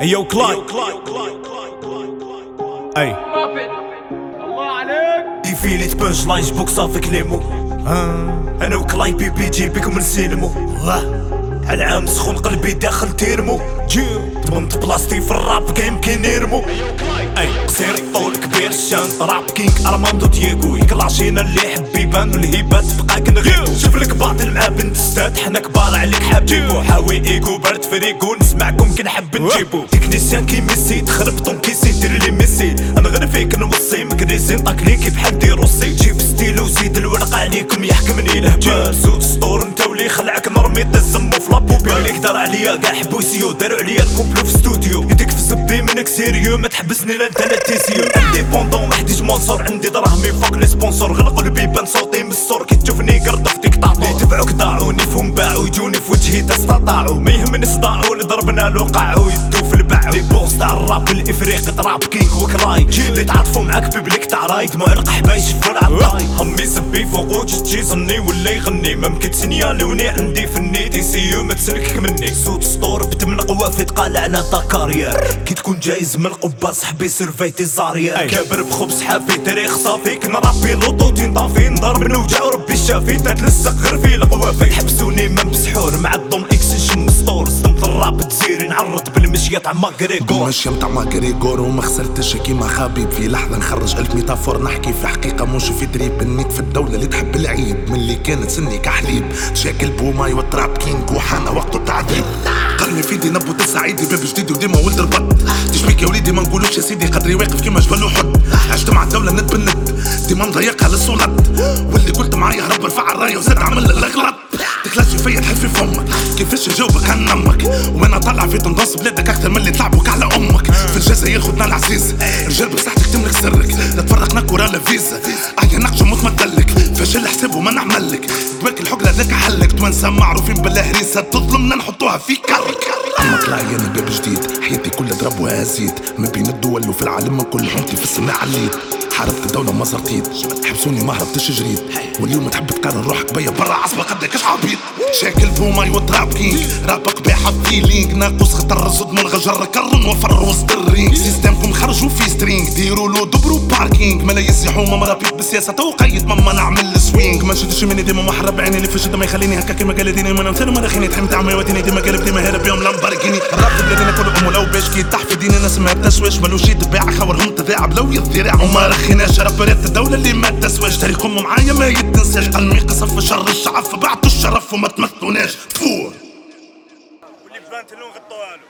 ايو كلاي اي الله عليك ديفيليت بانش لاين جبوك صافي كليمو أنا وكلاي بي بي جي بكم نسينمو العام سخون قلبي داخل تيرمو ضمنت بلاصتي في الراب كاين كي نيرمو اي قصير طول كبير الشان راب كينغ ارماندو دييغو يكلاشينا اللي يحب يبان والهيبات تبقى كنغيبو باطل مع بنت ستات حنا كبار عليك حبيبو حاوي ايكو برد فريقو نسمعكم كنحب نجيبو. تكنيسيان كي ميسي تخربطو كيسي دير لي ميسي أنا غير فيك نوصي مكريسين طاكليكي بحال ديروسي جيب ستيلو. زيد الورقة عليكم. يحكمني الهبال سود سطور. انت ولي خلعك نرمي. الزمو في لابوبي اللي قدر عليا كاع حبوسيو. داروا عليا الكوبلو في ستوديو. يديك في زبي منك سيريو. ما تحبسني لا انت لا تيسيو انديبوندون محتاج مونسور. عندي دراهمي فوق لي سبونسور. غير قلبي بان صوتي من السور كي ديك ضاعوني فهم باعوا يجوني في وجهي تا استطاعوا ما يهمني صداعوا اللي ضربنا له قاعوا يدو في الباع لي بوس تاع الراب الافريقي تراب كينغ وكراي اللي تعاطفوا معاك بيبليك تاع رايد معلق حبايش في العطاي همي سبي فوق وجه تجي صني ولا يغني. ما ممكن تسنيالوني عندي فني دي سيو ما تسلكك مني. صوت سطور تقال على تا كارير كي تكون جايز من القبة صحبي سيرفيتي زاريا كابر بخبز حافي تاريخ صافي. كنا رابي لوطو طافي. نضرب نوجع وربي الشافي. تتلصق غير في القوافي حبسوني من بسحور مع الضم اكسجن ستور صمت الراب تزيري نعرض بالمشية تاع ماكريغور. ماشي متاع ماكريغور وما خسرتش كيما خبيب. في لحظة نخرج ألف ميتافور نحكي في حقيقة مش في دريب النيت في الدولة اللي تحب كانت سني كحليب. تشاكل بوماي والتراب كينج وحان وقت التعذيب قلمي في يدي نبوت السعيدي باب جديد وديما ولد البط. تشبيك يا وليدي ما نقولوش يا سيدي قدري واقف كيما جبل وحد عشت مع الدولة ند بالند ديما مضيقها للصولات واللي قلت معايا هرب رفع الراية وزاد عمل الغلط تخلصي فيا تحل في فمك. كيفاش نجاوبك عن أمك وأنا طلع في تنضص بلادك أكثر من اللي تلعبوك على أمك. في الجزائر خدنا العزيز. رجال بصحتك تملك سرك. لا تفرقنا كورة لا فيزا ايا نقش متمدلك فشل حساب وما نعملك. تباك الحقلة ذاك حلك توانسة معروفين بالهريسة تظلمنا نحطوها في كرك. اما طلع أنا باب جديد. حياتي كلها ضرب وهزيت. ما بين الدول وفي العالم من كل عمتي في السماء عليت حاربت الدولة ما زرتيت حبسوني ما هربتش جريت. واليوم تحب تقارن روحك بيا برا عصبة قدك اش عبيط. شاكل بوماي وتراب كينج رابك بيحط في لينك ناقص خطر رصد من غجر كرن وفر وسط الرينج. سيستمكم خرجوا في سترينج ديروا له دبروا باركينج ملا يسيحوا ما مرابيك بالسياسة توقيت. ماما نعمل السوينج ما نشدش مني ديما محرب عيني اللي الشدة ما يخليني هكا كيما قال ديني ما نمثل ما رخيني. تحمت عمي وديني ديما قلب ديما هرب يوم لامبرجيني. الراب بلادنا ولو باش كي تحت ديني ناس ما تسواش. ملوش يتباع خورهم تذاعب لو يضيع وما رخيناش رابرات الدولة اللي ما تسواش. تاريخكم معايا ما يتنساش. قلمي قصف في شر الشعب فبعتوا الشرف وما تمثلوناش. فور واللي بانت لون غطوها له.